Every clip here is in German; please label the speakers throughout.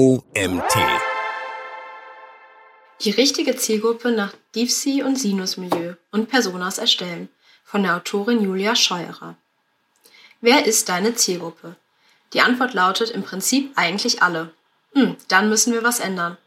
Speaker 1: OMT.
Speaker 2: Die richtige Zielgruppe nach Divsi und Sinusmilieu und Personas erstellen von der Autorin Julia Scheuerer. Wer ist deine Zielgruppe? Die Antwort lautet im Prinzip eigentlich alle. Hm, dann müssen wir was ändern.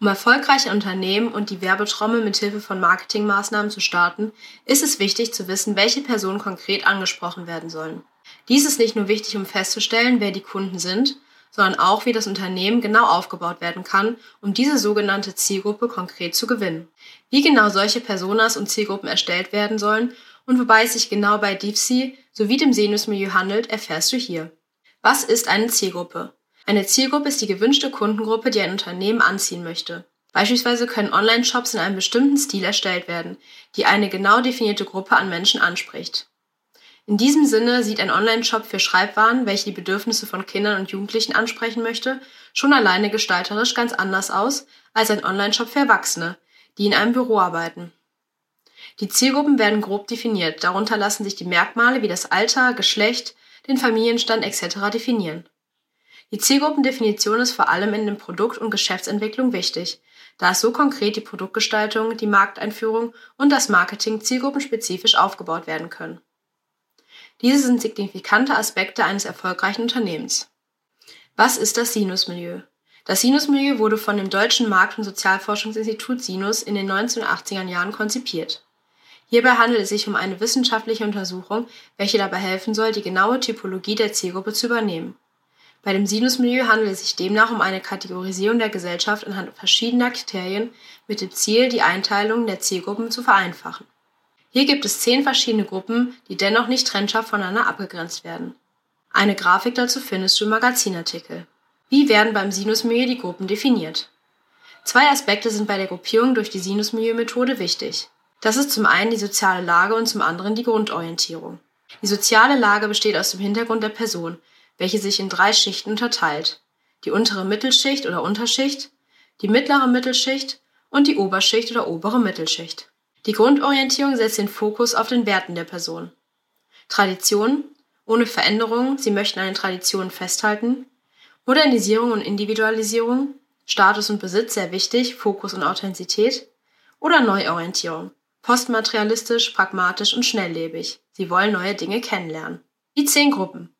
Speaker 2: Um erfolgreich ein Unternehmen und die Werbetrommel mit Hilfe von Marketingmaßnahmen zu starten, ist es wichtig zu wissen, welche Personen konkret angesprochen werden sollen. Dies ist nicht nur wichtig, um festzustellen, wer die Kunden sind, sondern auch, wie das Unternehmen genau aufgebaut werden kann, um diese sogenannte Zielgruppe konkret zu gewinnen. Wie genau solche Personas und Zielgruppen erstellt werden sollen und wobei es sich genau bei DeepSea sowie dem Sinusmilieu handelt, erfährst du hier. Was ist eine Zielgruppe? Eine Zielgruppe ist die gewünschte Kundengruppe, die ein Unternehmen anziehen möchte. Beispielsweise können Online-Shops in einem bestimmten Stil erstellt werden, die eine genau definierte Gruppe an Menschen anspricht. In diesem Sinne sieht ein Online-Shop für Schreibwaren, welche die Bedürfnisse von Kindern und Jugendlichen ansprechen möchte, schon alleine gestalterisch ganz anders aus als ein Online-Shop für Erwachsene, die in einem Büro arbeiten. Die Zielgruppen werden grob definiert, darunter lassen sich die Merkmale wie das Alter, Geschlecht, den Familienstand etc. definieren. Die Zielgruppendefinition ist vor allem in der Produkt- und Geschäftsentwicklung wichtig, da es so konkret die Produktgestaltung, die Markteinführung und das Marketing zielgruppenspezifisch aufgebaut werden können. Diese sind signifikante Aspekte eines erfolgreichen Unternehmens. Was ist das Sinusmilieu? Das Sinusmilieu wurde von dem Deutschen Markt- und Sozialforschungsinstitut Sinus in den 1980er Jahren konzipiert. Hierbei handelt es sich um eine wissenschaftliche Untersuchung, welche dabei helfen soll, die genaue Typologie der Zielgruppe zu übernehmen. Bei dem Sinusmilieu handelt es sich demnach um eine Kategorisierung der Gesellschaft anhand verschiedener Kriterien mit dem Ziel, die Einteilung der Zielgruppen zu vereinfachen. Hier gibt es zehn verschiedene Gruppen, die dennoch nicht trennscharf voneinander abgegrenzt werden. Eine Grafik dazu findest du im Magazinartikel. Wie werden beim Sinusmilieu die Gruppen definiert? Zwei Aspekte sind bei der Gruppierung durch die Sinusmilieu-Methode wichtig. Das ist zum einen die soziale Lage und zum anderen die Grundorientierung. Die soziale Lage besteht aus dem Hintergrund der Person, welche sich in drei Schichten unterteilt. Die untere Mittelschicht oder Unterschicht, die mittlere Mittelschicht und die Oberschicht oder obere Mittelschicht. Die Grundorientierung setzt den Fokus auf den Werten der Person. Tradition, ohne Veränderung, sie möchten an den Traditionen festhalten. Modernisierung und Individualisierung, Status und Besitz sehr wichtig, Fokus und Authentizität. Oder Neuorientierung, postmaterialistisch, pragmatisch und schnelllebig. Sie wollen neue Dinge kennenlernen. Die zehn Gruppen.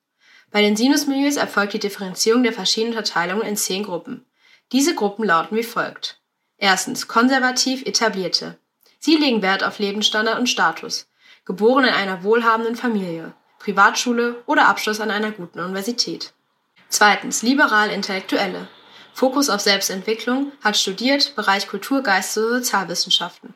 Speaker 2: Bei den Sinusmilieus erfolgt die Differenzierung der verschiedenen Unterteilungen in zehn Gruppen. Diese Gruppen lauten wie folgt. Erstens konservativ etablierte. Sie legen Wert auf Lebensstandard und Status. Geboren in einer wohlhabenden Familie, Privatschule oder Abschluss an einer guten Universität. Zweitens, liberal-intellektuelle. Fokus auf Selbstentwicklung, hat studiert, Bereich Kultur, Geist und Sozialwissenschaften.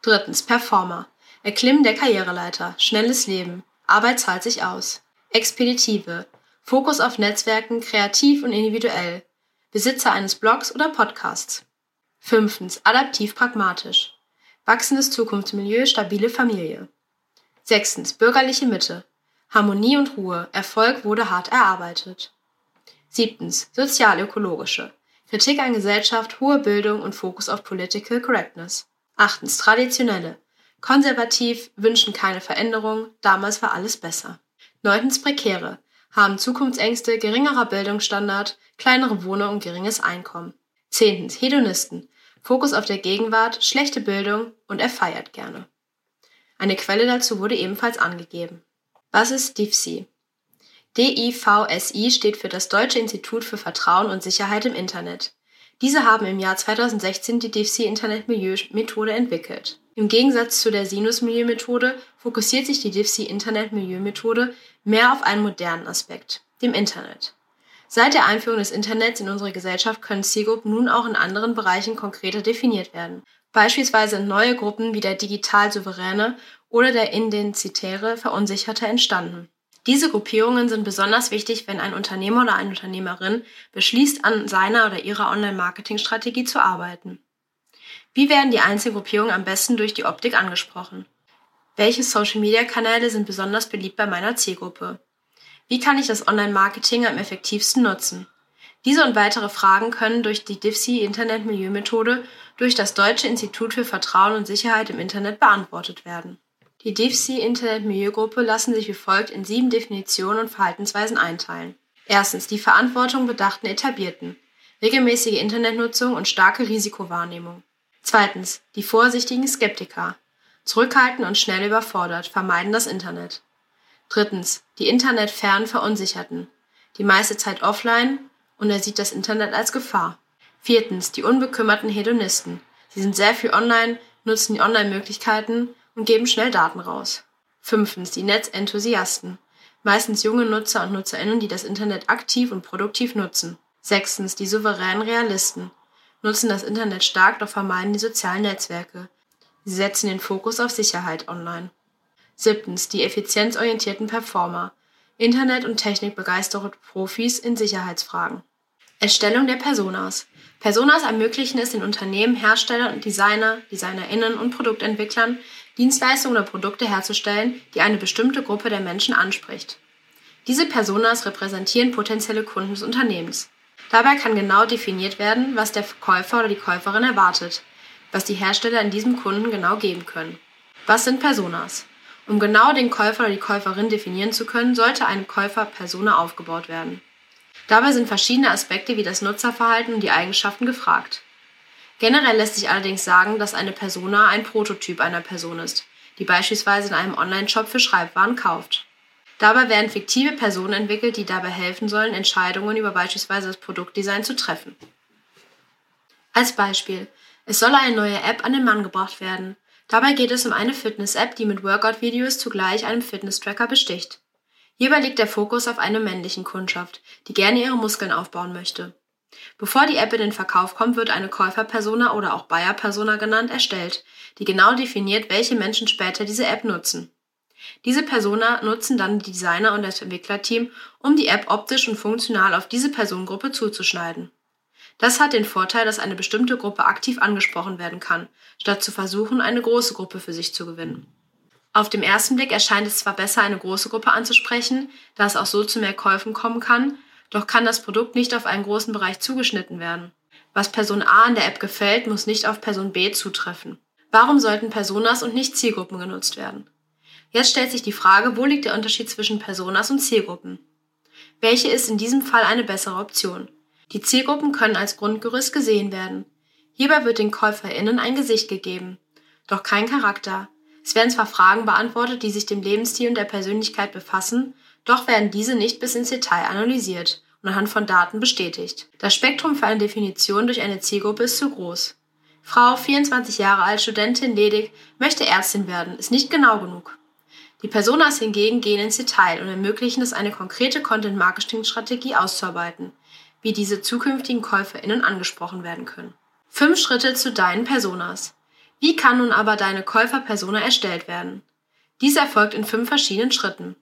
Speaker 2: Drittens, Performer. Erklimmen der Karriereleiter, schnelles Leben, Arbeit zahlt sich aus. Expeditive. Fokus auf Netzwerken, kreativ und individuell. Besitzer eines Blogs oder Podcasts. Fünftens, adaptiv-pragmatisch. Wachsendes Zukunftsmilieu, stabile Familie. Sechstens, bürgerliche Mitte. Harmonie und Ruhe. Erfolg wurde hart erarbeitet. Siebtens, sozial-ökologische. Kritik an Gesellschaft, hohe Bildung und Fokus auf Political Correctness. Achtens, traditionelle. Konservativ, wünschen keine Veränderung, damals war alles besser. Neuntens, prekäre. Haben Zukunftsängste, geringerer Bildungsstandard, kleinere Wohnung und geringes Einkommen. Zehntens, Hedonisten. Fokus auf der Gegenwart, schlechte Bildung und er feiert gerne. Eine Quelle dazu wurde ebenfalls angegeben. Was ist DIVSI? DIVSI steht für das Deutsche Institut für Vertrauen und Sicherheit im Internet. Diese haben im Jahr 2016 die DIVSI Internetmilieu-Methode entwickelt. Im Gegensatz zu der Sinus-Milieu-Methode fokussiert sich die DIVSI Internetmilieu-Methode mehr auf einen modernen Aspekt, dem Internet. Seit der Einführung des Internets in unsere Gesellschaft können Zielgruppen nun auch in anderen Bereichen konkreter definiert werden. Beispielsweise sind neue Gruppen wie der digital Souveräne oder der Identitäre Verunsicherte entstanden. Diese Gruppierungen sind besonders wichtig, wenn ein Unternehmer oder eine Unternehmerin beschließt, an seiner oder ihrer Online-Marketing-Strategie zu arbeiten. Wie werden die einzelnen Gruppierungen am besten durch die Optik angesprochen? Welche Social-Media-Kanäle sind besonders beliebt bei meiner Zielgruppe? Wie kann ich das Online-Marketing am effektivsten nutzen? Diese und weitere Fragen können durch die DIFSI Internet-Milieu-Methode durch das Deutsche Institut für Vertrauen und Sicherheit im Internet beantwortet werden. Die DIFSI Internet-Milieu-Gruppe lassen sich wie folgt in sieben Definitionen und Verhaltensweisen einteilen. Erstens die Verantwortung bedachten Etablierten. regelmäßige Internetnutzung und starke Risikowahrnehmung. Zweitens, die vorsichtigen Skeptiker. Zurückhaltend und schnell überfordert, vermeiden das Internet. Drittens, die internetfernen Verunsicherten. Die meiste Zeit offline und er sieht das Internet als Gefahr. Viertens, die unbekümmerten Hedonisten. Sie sind sehr viel online, nutzen die Online-Möglichkeiten und geben schnell Daten raus. Fünftens, die Netzenthusiasten. Meistens junge Nutzer und Nutzerinnen, die das Internet aktiv und produktiv nutzen. Sechstens, die souveränen Realisten. Nutzen das Internet stark, doch vermeiden die sozialen Netzwerke. Sie setzen den Fokus auf Sicherheit online. Siebtens, die effizienzorientierten Performer. Internet- und Technikbegeisterte Profis in Sicherheitsfragen. Erstellung der Personas. Personas ermöglichen es den Unternehmen, Herstellern und Designer, DesignerInnen und Produktentwicklern, Dienstleistungen oder Produkte herzustellen, die eine bestimmte Gruppe der Menschen anspricht. Diese Personas repräsentieren potenzielle Kunden des Unternehmens. Dabei kann genau definiert werden, was der Käufer oder die Käuferin erwartet, was die Hersteller in diesem Kunden genau geben können. Was sind Personas? Um genau den Käufer oder die Käuferin definieren zu können, sollte eine Käufer-Persona aufgebaut werden. Dabei sind verschiedene Aspekte wie das Nutzerverhalten und die Eigenschaften gefragt. Generell lässt sich allerdings sagen, dass eine Persona ein Prototyp einer Person ist, die beispielsweise in einem Online-Shop für Schreibwaren kauft. Dabei werden fiktive Personen entwickelt, die dabei helfen sollen, Entscheidungen über beispielsweise das Produktdesign zu treffen. Als Beispiel. Es soll eine neue App an den Mann gebracht werden. Dabei geht es um eine Fitness-App, die mit Workout-Videos zugleich einem Fitness-Tracker besticht. Hierbei liegt der Fokus auf einer männlichen Kundschaft, die gerne ihre Muskeln aufbauen möchte. Bevor die App in den Verkauf kommt, wird eine Käuferpersona oder auch Buyer-Persona genannt erstellt, die genau definiert, welche Menschen später diese App nutzen. Diese Persona nutzen dann die Designer und das Entwicklerteam, um die App optisch und funktional auf diese Personengruppe zuzuschneiden. Das hat den Vorteil, dass eine bestimmte Gruppe aktiv angesprochen werden kann, statt zu versuchen, eine große Gruppe für sich zu gewinnen. Auf dem ersten Blick erscheint es zwar besser, eine große Gruppe anzusprechen, da es auch so zu mehr Käufen kommen kann, doch kann das Produkt nicht auf einen großen Bereich zugeschnitten werden. Was Person A an der App gefällt, muss nicht auf Person B zutreffen. Warum sollten Personas und nicht Zielgruppen genutzt werden? Jetzt stellt sich die Frage, wo liegt der Unterschied zwischen Personas und Zielgruppen? Welche ist in diesem Fall eine bessere Option? Die Zielgruppen können als Grundgerüst gesehen werden. Hierbei wird den KäuferInnen ein Gesicht gegeben, doch kein Charakter. Es werden zwar Fragen beantwortet, die sich dem Lebensstil und der Persönlichkeit befassen, doch werden diese nicht bis ins Detail analysiert und anhand von Daten bestätigt. Das Spektrum für eine Definition durch eine Zielgruppe ist zu groß. Frau, 24 Jahre alt, Studentin, ledig, möchte Ärztin werden, ist nicht genau genug. Die Personas hingegen gehen ins Detail und ermöglichen es, eine konkrete Content-Marketing-Strategie auszuarbeiten, wie diese zukünftigen KäuferInnen angesprochen werden können. Fünf Schritte zu deinen Personas. Wie kann nun aber deine Käufer-Persona erstellt werden? Dies erfolgt in fünf verschiedenen Schritten.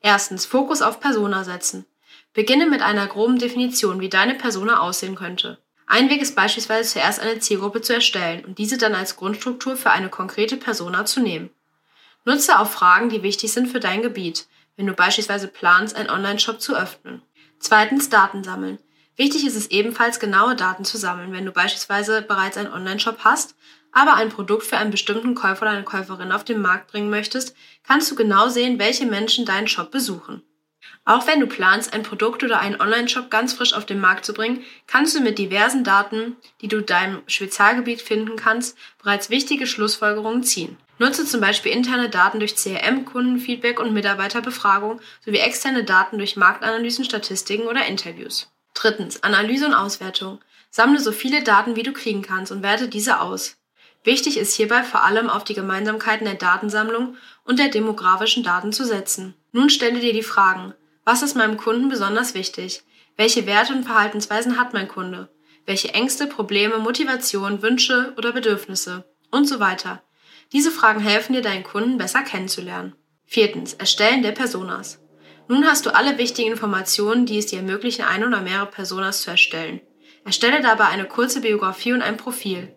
Speaker 2: Erstens, Fokus auf Persona setzen. Beginne mit einer groben Definition, wie deine Persona aussehen könnte. Ein Weg ist beispielsweise zuerst eine Zielgruppe zu erstellen und diese dann als Grundstruktur für eine konkrete Persona zu nehmen. Nutze auch Fragen, die wichtig sind für dein Gebiet, wenn du beispielsweise planst, einen Online-Shop zu öffnen. Zweitens, Daten sammeln. Wichtig ist es ebenfalls, genaue Daten zu sammeln, wenn du beispielsweise bereits einen Online-Shop hast, aber ein Produkt für einen bestimmten Käufer oder eine Käuferin auf den Markt bringen möchtest, kannst du genau sehen, welche Menschen deinen Shop besuchen. Auch wenn du planst, ein Produkt oder einen Online-Shop ganz frisch auf den Markt zu bringen, kannst du mit diversen Daten, die du deinem Spezialgebiet finden kannst, bereits wichtige Schlussfolgerungen ziehen. Nutze zum Beispiel interne Daten durch CRM, Kundenfeedback und Mitarbeiterbefragung sowie externe Daten durch Marktanalysen, Statistiken oder Interviews. Drittens, Analyse und Auswertung. Sammle so viele Daten, wie du kriegen kannst und werte diese aus. Wichtig ist hierbei vor allem auf die Gemeinsamkeiten der Datensammlung und der demografischen Daten zu setzen. Nun stelle dir die Fragen. Was ist meinem Kunden besonders wichtig? Welche Werte und Verhaltensweisen hat mein Kunde? Welche Ängste, Probleme, Motivation, Wünsche oder Bedürfnisse? Und so weiter. Diese Fragen helfen dir, deinen Kunden besser kennenzulernen. Viertens. Erstellen der Personas. Nun hast du alle wichtigen Informationen, die es dir ermöglichen, eine oder mehrere Personas zu erstellen. Erstelle dabei eine kurze Biografie und ein Profil.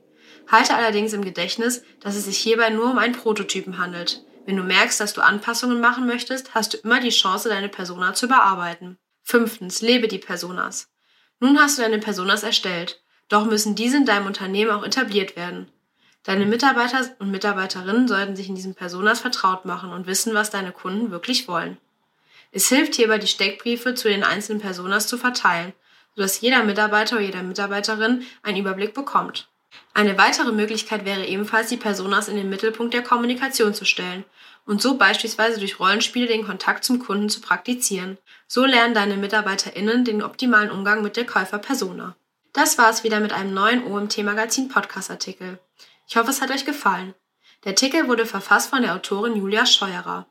Speaker 2: Halte allerdings im Gedächtnis, dass es sich hierbei nur um einen Prototypen handelt. Wenn du merkst, dass du Anpassungen machen möchtest, hast du immer die Chance, deine Persona zu bearbeiten. Fünftens, lebe die Personas. Nun hast du deine Personas erstellt, doch müssen diese in deinem Unternehmen auch etabliert werden. Deine Mitarbeiter und Mitarbeiterinnen sollten sich in diesen Personas vertraut machen und wissen, was deine Kunden wirklich wollen. Es hilft hierbei, die Steckbriefe zu den einzelnen Personas zu verteilen, sodass jeder Mitarbeiter oder jede Mitarbeiterin einen Überblick bekommt. Eine weitere Möglichkeit wäre ebenfalls, die Personas in den Mittelpunkt der Kommunikation zu stellen und so beispielsweise durch Rollenspiele den Kontakt zum Kunden zu praktizieren. So lernen deine MitarbeiterInnen den optimalen Umgang mit der Käuferpersona. Das war's wieder mit einem neuen OMT Magazin Podcast Artikel. Ich hoffe, es hat euch gefallen. Der Artikel wurde verfasst von der Autorin Julia Scheuerer.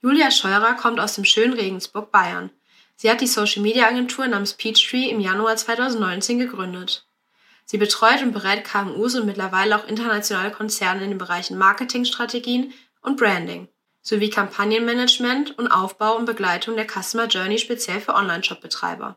Speaker 2: Julia Scheuerer kommt aus dem schönen Regensburg, Bayern. Sie hat die Social Media Agentur namens Peachtree im Januar 2019 gegründet. Sie betreut und berät KMUs und mittlerweile auch internationale Konzerne in den Bereichen Marketingstrategien und Branding sowie Kampagnenmanagement und Aufbau und Begleitung der Customer Journey speziell für Online-Shop-Betreiber.